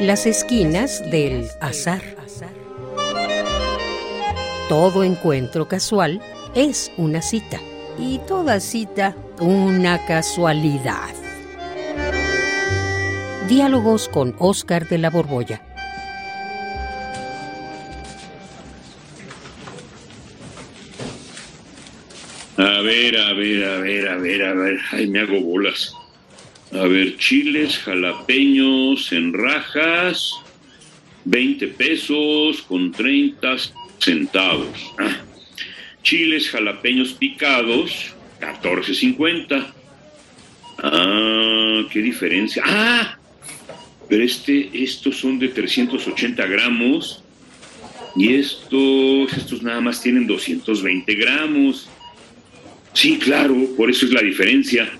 Las esquinas del azar. Todo encuentro casual es una cita y toda cita una casualidad. Diálogos con Oscar de la Borbolla. A ver, a ver, a ver, a ver, a ver. Ay, me hago bolas. A ver, chiles, jalapeños en rajas, 20 pesos con 30 centavos. Ah, chiles, jalapeños picados, 14.50. Ah, qué diferencia. Ah, pero este, estos son de 380 gramos y estos, estos nada más tienen 220 gramos. Sí, claro, por eso es la diferencia.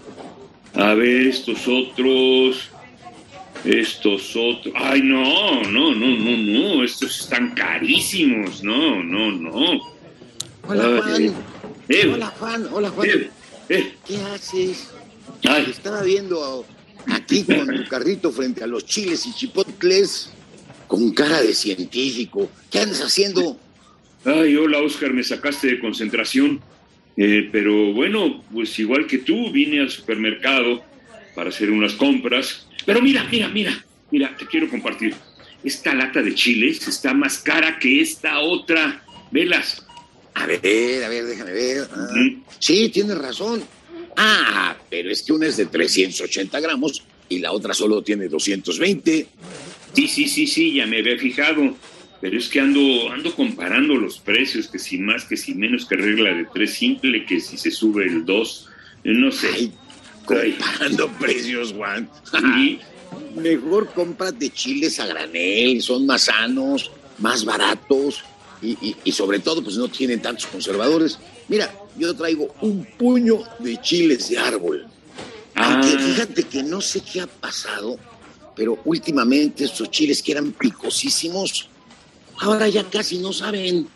A ver, estos otros, estos otros. Ay, no, no, no, no, no, estos están carísimos. No, no, no. Hola, Juan. Eh, eh, Hola, Juan. Hola, Juan. eh. ¿Qué haces? Ay, Estaba viendo aquí con tu carrito frente a los chiles y chipotles con cara de científico. ¿Qué andas haciendo? ay, hola, Oscar, me sacaste de concentración. Eh, pero bueno, pues igual que tú, vine al supermercado para hacer unas compras. Pero mira, mira, mira, mira, te quiero compartir. Esta lata de chiles está más cara que esta otra. Velas. A ver, a ver, déjame ver. Ah, Mm. sí, tienes razón. Ah, pero es que una es de 380 gramos y la otra solo tiene 220. Sí, sí, sí, sí, ya me había fijado. Pero es que ando, ando comparando los precios, que si más, que si menos, que regla de tres simple, que si se sube el dos, no sé. Ay, comparando precios, Juan. Sí, Mejor cómprate chiles a granel, son más sanos, más baratos y, y- y sobre todo pues no tienen tantos conservadores. Mira, yo traigo un puño de chiles de árbol. Aunque Ah. fíjate que no sé qué ha pasado, pero últimamente estos chiles que eran picosísimos, ahora ya casi no saben.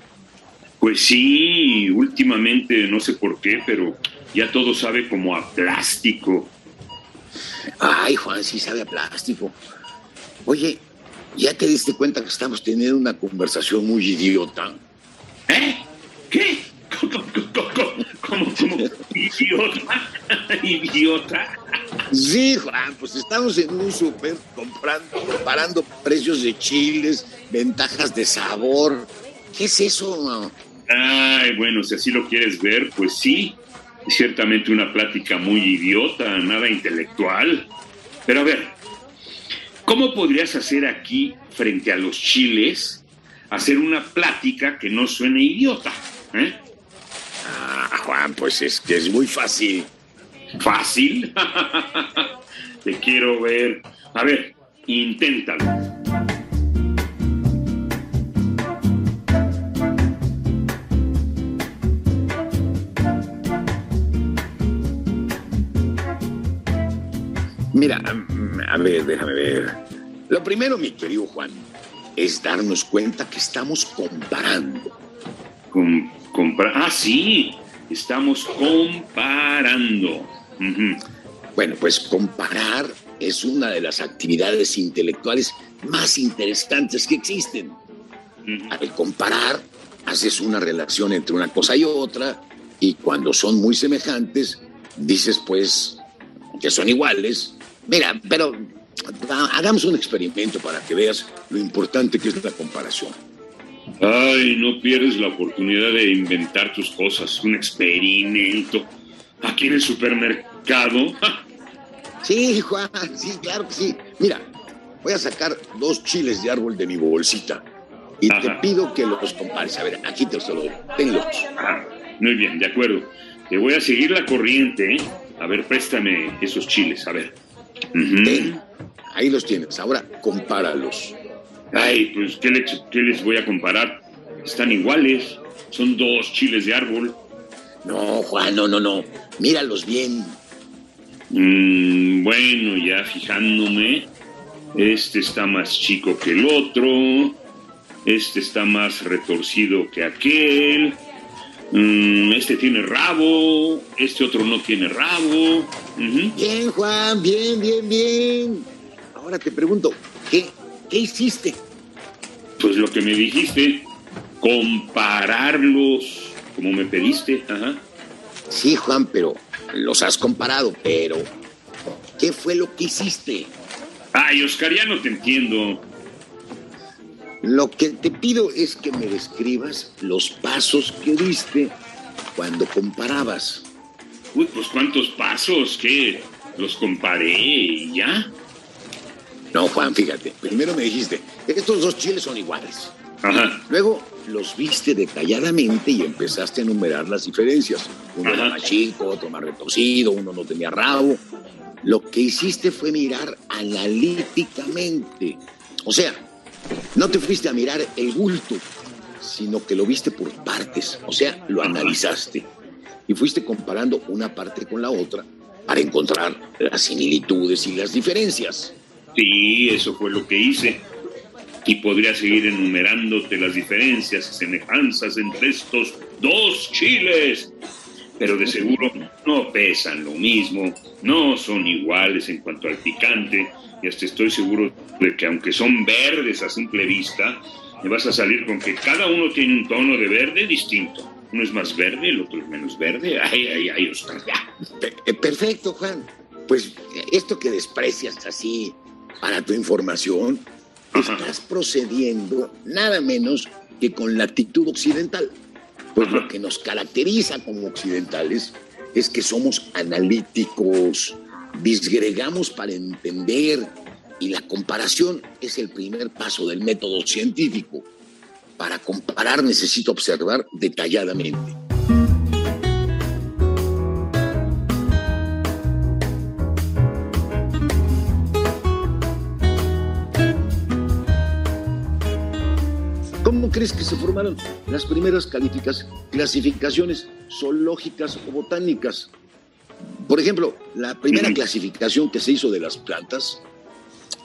Pues sí, últimamente no sé por qué, pero ya todo sabe como a plástico. Ay, Juan, sí sabe a plástico. Oye, ¿ya te diste cuenta que estamos teniendo una conversación muy idiota? ¿Eh? ¿Qué? ¿Cómo, cómo, cómo, cómo? idiota? ¿Idiota? Sí, Juan, pues estamos en un súper comprando, comparando precios de chiles, ventajas de sabor. ¿Qué es eso? Ay, bueno, si así lo quieres ver, pues sí. Ciertamente una plática muy idiota, nada intelectual. Pero a ver, ¿cómo podrías hacer aquí, frente a los chiles, hacer una plática que no suene idiota? ¿Eh? Ah, Juan, pues es que es muy fácil. ¿Fácil? Te quiero ver. A ver, inténtalo. Mira, a ver, déjame ver. Lo primero, mi querido Juan, es darnos cuenta que estamos comparando. Com- ah, sí, estamos comparando. Bueno, pues comparar es una de las actividades intelectuales más interesantes que existen. Ujú. Al comparar, haces una relación entre una cosa y otra, y cuando son muy semejantes, dices pues que son iguales. Mira, pero ha- hagamos un experimento para que veas lo importante que es la comparación. Ay, no pierdes la oportunidad de inventar tus cosas. Un experimento. Aquí en el supermercado. Sí, Juan, sí, claro que sí. Mira, voy a sacar dos chiles de árbol de mi bolsita y te Ajá. pido que los compares. A ver, aquí te los doy. Tenlos. Ah, muy bien, de acuerdo. Te voy a seguir la corriente, ¿eh? A ver, préstame esos chiles, a ver. Ten. Ahí los tienes. Ahora compáralos. Ay, pues, ¿qué les, ¿qué les voy a comparar? Están iguales. Son dos chiles de árbol. No, Juan, no, no, no. Míralos bien. Mm, bueno, ya fijándome. Este está más chico que el otro. Este está más retorcido que aquel. Mm, este tiene rabo. Este otro no tiene rabo. Bien, Juan, bien, bien, bien. Ahora te pregunto, ¿qué ¿qué hiciste? Pues lo que me dijiste, compararlos como me pediste. Ajá. Sí, Juan, pero los has comparado, pero ¿qué fue lo que hiciste? Ay, Oscar, ya no te entiendo. Lo que te pido es que me describas los pasos que diste cuando comparabas. Uy, pues cuántos pasos, ¿qué? Los comparé y ya. No, Juan, fíjate. Primero me dijiste, estos dos chiles son iguales. Ajá. Luego los viste detalladamente y empezaste a enumerar las diferencias. Uno era más chico, otro más retorcido, uno no tenía rabo. Lo que hiciste fue mirar analíticamente. O sea, no te fuiste a mirar el bulto, sino que lo viste por partes. O sea, lo analizaste. Y fuiste comparando una parte con la otra para encontrar las similitudes y las diferencias. Sí, eso fue lo que hice. Y podría seguir enumerándote las diferencias y semejanzas entre estos dos chiles. Pero de seguro no pesan lo mismo, no son iguales en cuanto al picante. Y hasta estoy seguro de que aunque son verdes a simple vista, me vas a salir con que cada uno tiene un tono de verde distinto. Uno es más verde, el otro es menos verde. Ay, ay, ay, Oscar, ya. Eh, Perfecto, Juan. Pues eh, esto que desprecias así para tu información. Estás procediendo nada menos que con la actitud occidental. Pues lo que nos caracteriza como occidentales es que somos analíticos, disgregamos para entender y la comparación es el primer paso del método científico. Para comparar necesito observar detalladamente. ¿Cómo crees que se formaron las primeras clasificaciones zoológicas o botánicas? Por ejemplo, la primera clasificación que se hizo de las plantas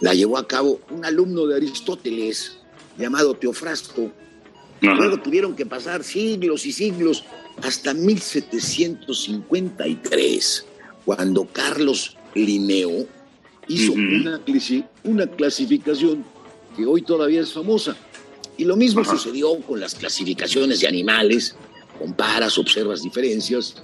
la llevó a cabo un alumno de Aristóteles llamado Teofrasto. Luego Ajá. tuvieron que pasar siglos y siglos hasta 1753, cuando Carlos Linneo hizo una clasificación que hoy todavía es famosa. Y lo mismo Ajá. sucedió con las clasificaciones de animales. Comparas, observas diferencias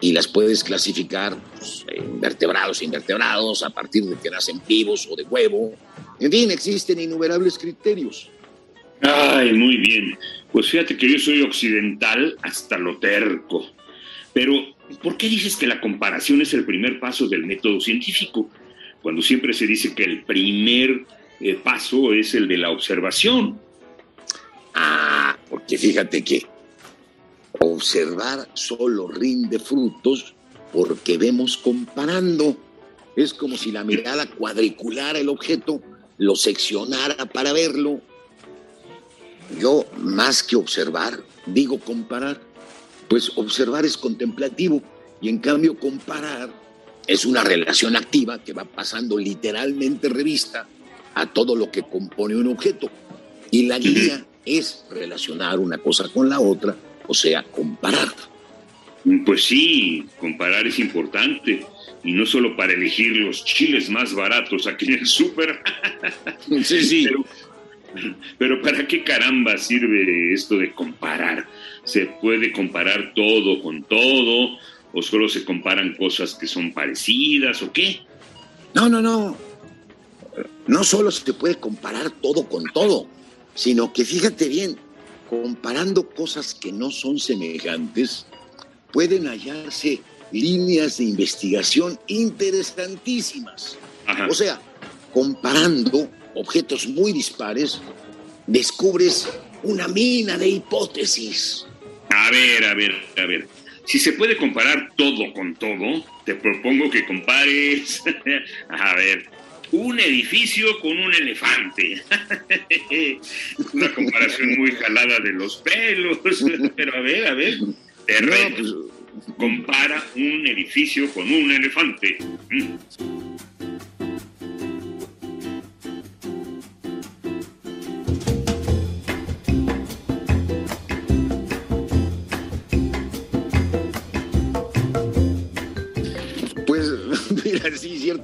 y las puedes clasificar pues, en vertebrados e invertebrados a partir de que nacen vivos o de huevo. En fin, existen innumerables criterios. Ay, muy bien. Pues fíjate que yo soy occidental hasta lo terco. Pero, ¿por qué dices que la comparación es el primer paso del método científico? Cuando siempre se dice que el primer eh, paso es el de la observación. Porque fíjate que observar solo rinde frutos porque vemos comparando. Es como si la mirada cuadriculara el objeto, lo seccionara para verlo. Yo, más que observar, digo comparar. Pues observar es contemplativo y en cambio comparar es una relación activa que va pasando literalmente revista a todo lo que compone un objeto. Y la guía es relacionar una cosa con la otra, o sea, comparar. Pues sí, comparar es importante. Y no solo para elegir los chiles más baratos aquí en el súper. Sí, sí. Pero, pero ¿para qué caramba sirve esto de comparar? ¿Se puede comparar todo con todo? ¿O solo se comparan cosas que son parecidas o qué? No, no, no. No solo se puede comparar todo con todo, sino que fíjate bien, comparando cosas que no son semejantes, pueden hallarse líneas de investigación interesantísimas. Ajá. O sea, comparando objetos muy dispares, descubres una mina de hipótesis. A ver, a ver, a ver. Si se puede comparar todo con todo, te propongo que compares, a ver, un edificio con un elefante. Una comparación muy jalada de los pelos. Pero a ver, a ver, te No, reto. pues, Compara un edificio con un elefante.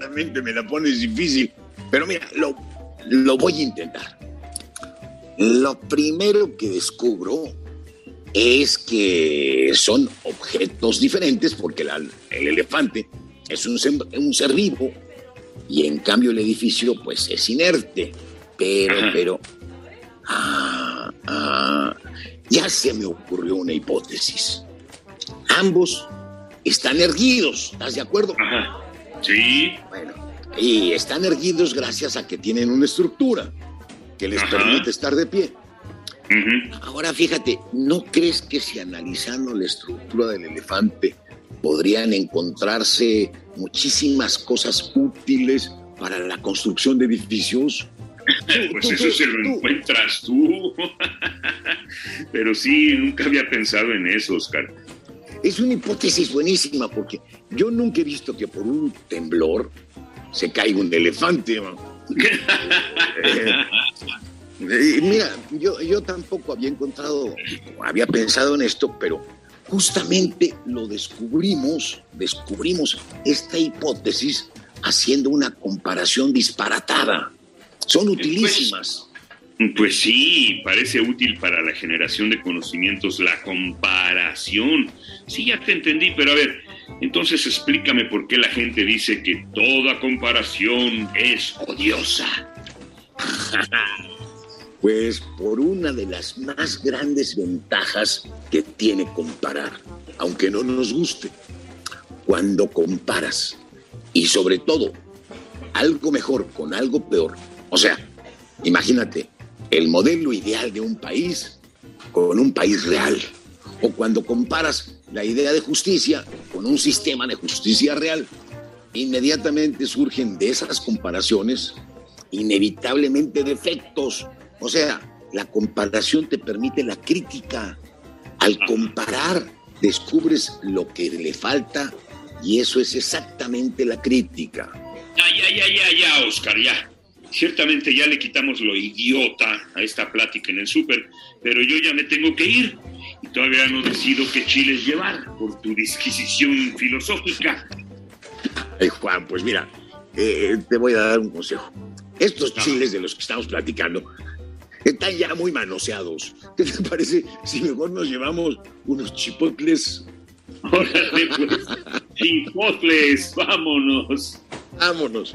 Ciertamente me la pones difícil. Pero mira, lo, lo voy a intentar. Lo primero que descubro es que son objetos diferentes porque el elefante es un, un ser vivo y en cambio el edificio pues es inerte. Pero, pero, ah, ah, ya se me ocurrió una hipótesis. Ambos están erguidos, ¿estás de acuerdo? Ajá. Sí. Bueno, y están erguidos gracias a que tienen una estructura que les permite estar de pie. Ahora fíjate, ¿no crees que si analizando la estructura del elefante podrían encontrarse muchísimas cosas útiles para la construcción de edificios? pues eso se lo encuentras tú. Pero sí, nunca había pensado en eso, Oscar. Es una hipótesis buenísima porque yo nunca he visto que por un temblor se caiga un elefante. Eh, mira, yo, yo tampoco había encontrado, había pensado en esto, pero justamente lo descubrimos, descubrimos esta hipótesis haciendo una comparación disparatada. Son utilísimas. Pues, sí, parece útil para la generación de conocimientos la comparación. Sí, ya te entendí, pero a ver, entonces explícame por qué la gente dice que toda comparación es odiosa. Pues por una de las más grandes ventajas que tiene comparar, aunque no nos guste. Cuando comparas, y sobre todo, algo mejor con algo peor. O sea, imagínate, el modelo ideal de un país con un país real. O cuando comparas la idea de justicia con un sistema de justicia real, inmediatamente surgen de esas comparaciones inevitablemente defectos o sea, la comparación te permite la crítica. Al comparar, descubres lo que le falta y eso es exactamente la crítica. Ya, ya, ya, ya, ya, Oscar, ya. Ciertamente ya le quitamos lo idiota a esta plática en el súper, pero yo ya me tengo que ir y todavía no decido qué chiles llevar por tu disquisición filosófica. Ay, Juan, pues mira, eh, te voy a dar un consejo. Estos chiles de los que estamos platicando están ya muy manoseados. ¿Qué te parece si mejor nos llevamos unos chipotles? Órale, pues. chipotles, vámonos. Vámonos.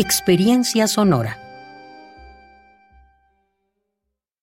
Experiencia Sonora.